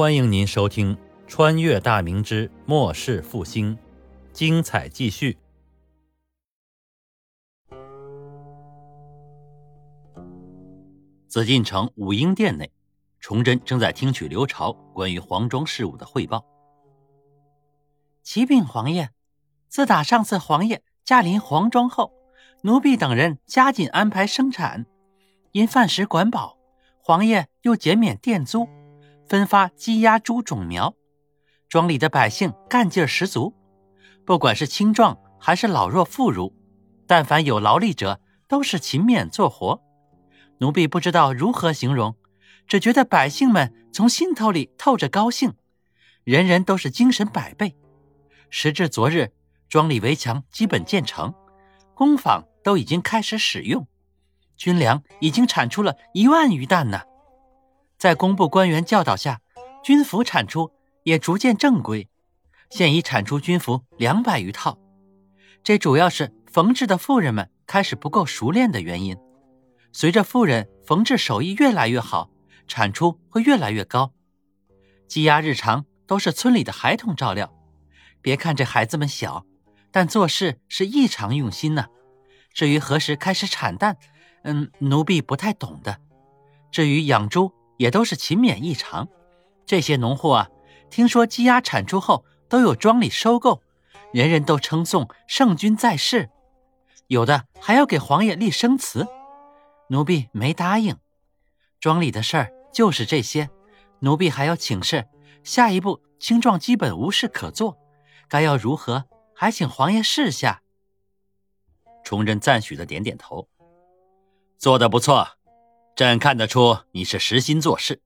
欢迎您收听《穿越大明之末世复兴》，精彩继续。紫禁城武英殿内，崇祯正在听取刘朝关于黄庄事务的汇报。启禀皇爷，自打上次皇爷驾临黄庄后，奴婢等人加紧安排生产，因饭食管饱，皇爷又减免店租。分发鸡鸭猪种苗，庄里的百姓干劲十足。不管是青壮还是老弱妇孺，但凡有劳力者，都是勤勉做活。奴婢不知道如何形容，只觉得百姓们从心头里透着高兴，人人都是精神百倍。时至昨日，庄里围墙基本建成，工坊都已经开始使用，军粮已经产出了一万余担呢。在工部官员教导下，军服产出也逐渐正规，现已产出军服两百余套。这主要是缝制的妇人们开始不够熟练的原因。随着妇人缝制手艺越来越好，产出会越来越高。鸡鸭日常都是村里的孩童照料，别看这孩子们小，但做事是异常用心呢。至于何时开始产蛋，嗯，奴婢不太懂的。至于养猪，也都是勤勉异常，这些农户啊，听说鸡鸭产出后都有庄里收购，人人都称颂圣君在世，有的还要给皇爷立生祠，奴婢没答应。庄里的事儿就是这些，奴婢还要请示，下一步青壮基本无事可做，该要如何，还请皇爷示下。崇祯赞许的点点头，做的不错。朕看得出你是实心做事，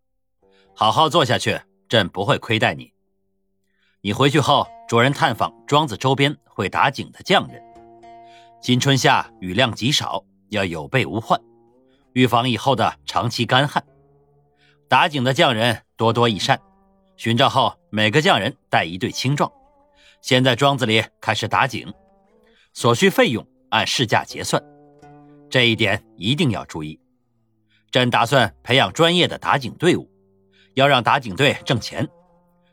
好好做下去，朕不会亏待你。你回去后，着人探访庄子周边会打井的匠人。今春夏雨量极少，要有备无患，预防以后的长期干旱。打井的匠人多多益善，寻找后每个匠人带一对青壮，先在庄子里开始打井，所需费用按市价结算，这一点一定要注意。朕打算培养专业的打井队伍，要让打井队挣钱，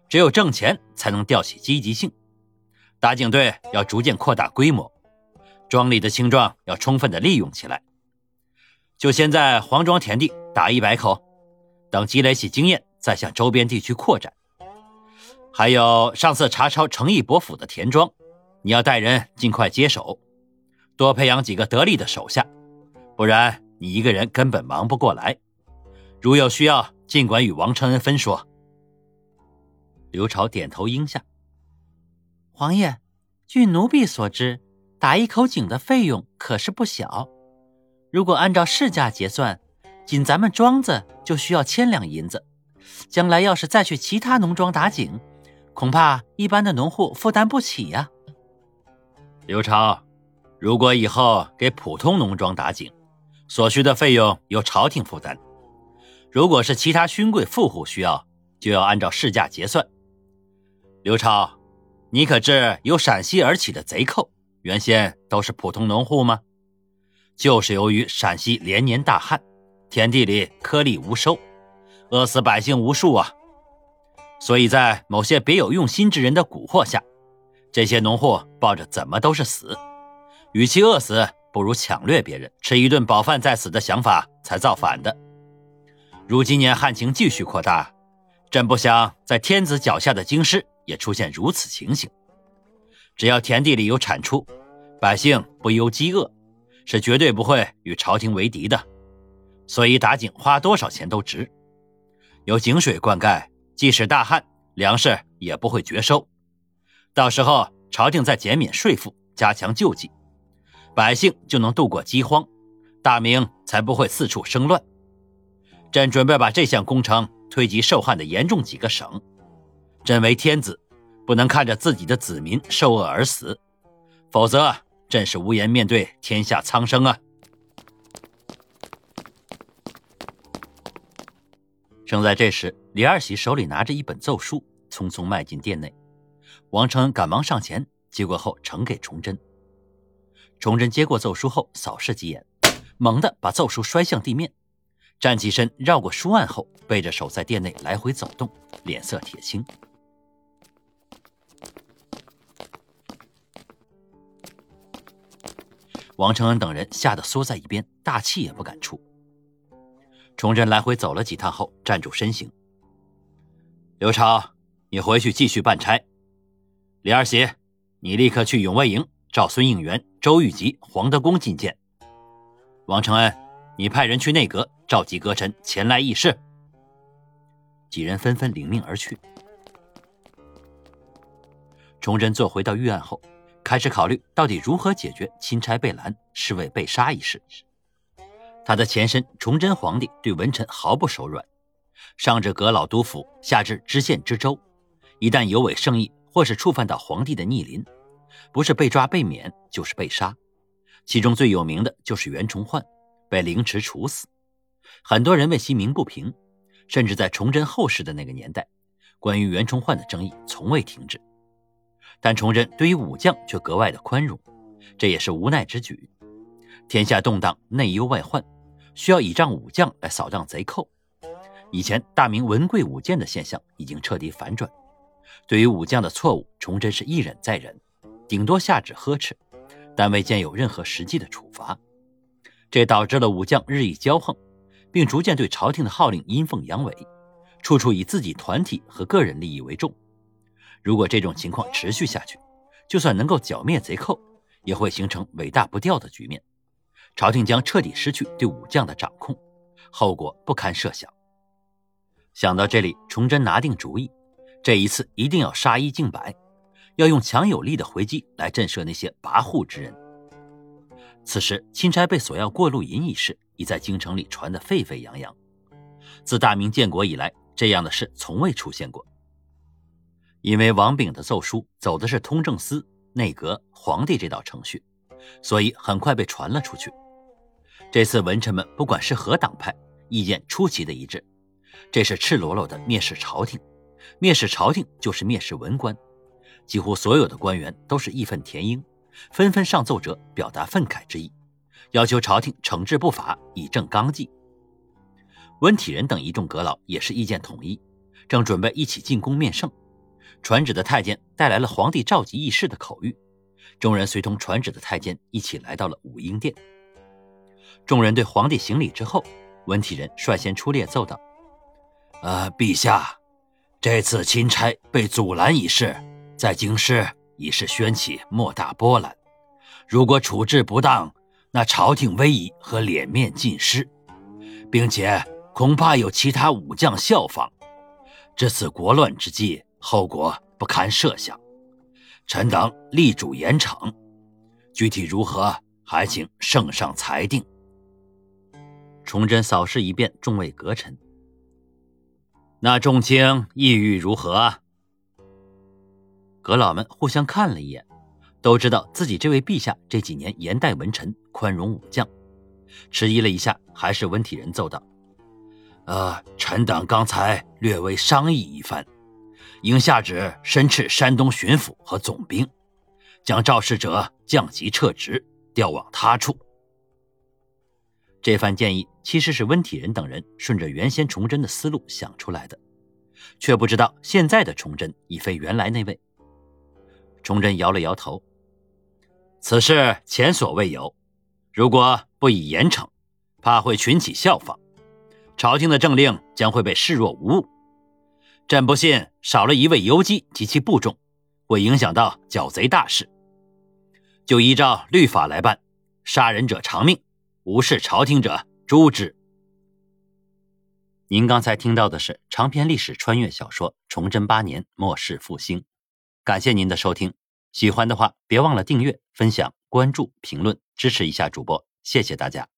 只有挣钱才能吊起积极性。打井队要逐渐扩大规模，庄里的青壮要充分的利用起来。就先在黄庄田地打一百口，等积累起经验，再向周边地区扩展。还有上次查抄诚义伯府的田庄，你要带人尽快接手，多培养几个得力的手下，不然。你一个人根本忙不过来，如有需要，尽管与王承恩分说。刘朝点头应下。皇爷，据奴婢所知，打一口井的费用可是不小。如果按照市价结算，仅咱们庄子就需要千两银子。将来要是再去其他农庄打井，恐怕一般的农户负担不起呀。刘超，如果以后给普通农庄打井，所需的费用由朝廷负担，如果是其他勋贵富户需要，就要按照市价结算。刘超，你可知由陕西而起的贼寇，原先都是普通农户吗？就是由于陕西连年大旱，田地里颗粒无收，饿死百姓无数啊！所以在某些别有用心之人的蛊惑下，这些农户抱着怎么都是死，与其饿死。不如抢掠别人，吃一顿饱饭再死的想法才造反的。如今年旱情继续扩大，朕不想在天子脚下的京师也出现如此情形。只要田地里有产出，百姓不忧饥饿，是绝对不会与朝廷为敌的。所以打井花多少钱都值，有井水灌溉，即使大旱，粮食也不会绝收。到时候朝廷再减免税赋，加强救济。百姓就能度过饥荒，大明才不会四处生乱。朕准备把这项工程推及受旱的严重几个省。朕为天子，不能看着自己的子民受饿而死，否则朕是无颜面对天下苍生啊！正在这时，李二喜手里拿着一本奏书，匆匆迈进殿内。王承恩赶忙上前接过后，呈给崇祯。崇祯接过奏书后，扫视几眼，猛地把奏书摔向地面。站起身，绕过书案后，背着手在殿内来回走动，脸色铁青。王承恩等人吓得缩在一边，大气也不敢出。崇祯来回走了几趟后，站住身形。刘超，你回去继续办差。李二喜，你立刻去永卫营召孙应元、周玉吉、黄德功觐见。王承恩，你派人去内阁召集阁臣前来议事。几人纷纷领命而去。崇祯坐回到御案后。开始考虑到底如何解决钦差被拦、侍卫被杀一事。他的前身崇祯皇帝对文臣毫不手软，上至阁老督府，下至知县知州，一旦有违圣意或是触犯到皇帝的逆鳞，不是被抓被免，就是被杀。其中最有名的就是袁崇焕，被凌迟处死。很多人为其鸣不平，甚至在崇祯后世的那个年代，关于袁崇焕的争议从未停止。但崇祯对于武将却格外的宽容，这也是无奈之举。天下动荡，内忧外患，需要倚仗武将来扫荡贼寇。以前大明文贵武贱的现象已经彻底反转。对于武将的错误，崇祯是一忍再忍，顶多下旨呵斥，但未见有任何实际的处罚。这导致了武将日益骄横，并逐渐对朝廷的号令阴奉阳违，处处以自己团体和个人利益为重。如果这种情况持续下去，就算能够剿灭贼寇，也会形成尾大不掉的局面，朝廷将彻底失去对武将的掌控，后果不堪设想。想到这里，崇祯拿定主意，这一次一定要杀一儆百，要用强有力的回击来震慑那些跋扈之人。此时，钦差被索要过路银一事已在京城里传得沸沸扬扬，自大明建国以来，这样的事从未出现过。因为王炳的奏疏走的是通政司、内阁、皇帝这道程序，所以很快被传了出去。这次文臣们不管是何党派，意见出奇的一致，这是赤裸裸的蔑视朝廷。蔑视朝廷就是蔑视文官，几乎所有的官员都是义愤填膺，纷纷上奏折表达愤慨之意，要求朝廷惩治不法，以正纲纪。温体仁等一众阁老也是意见统一，正准备一起进宫面圣。传旨的太监带来了皇帝召集议事的口谕，众人随同传旨的太监一起来到了武英殿。众人对皇帝行礼之后，文体人率先出列奏道：“呃，陛下，这次钦差被阻拦一事，在京师已是掀起莫大波澜。如果处置不当，那朝廷威仪和脸面尽失，并且恐怕有其他武将效仿。这次国乱之际。”后果不堪设想，臣等力主严惩，具体如何，还请圣上裁定。崇祯扫视一遍众位阁臣，那众卿意欲如何？阁老们互相看了一眼，都知道自己这位陛下这几年严待文臣，宽容武将。迟疑了一下，还是温体仁奏道：“呃，臣等刚才略微商议一番。”应下旨申斥山东巡抚和总兵，将肇事者降级撤职，调往他处。这番建议其实是温体仁等人顺着原先崇祯的思路想出来的，却不知道现在的崇祯已非原来那位。崇祯摇了摇头：“此事前所未有，如果不以严惩，怕会群起效仿，朝廷的政令将会被视若无物。”朕不信少了一位游击及其部众，会影响到剿贼大事。就依照律法来办，杀人者偿命，无视朝廷者诛之。您刚才听到的是长篇历史穿越小说《崇祯八年末世复兴》，感谢您的收听。喜欢的话，别忘了订阅、分享、关注、评论，支持一下主播，谢谢大家。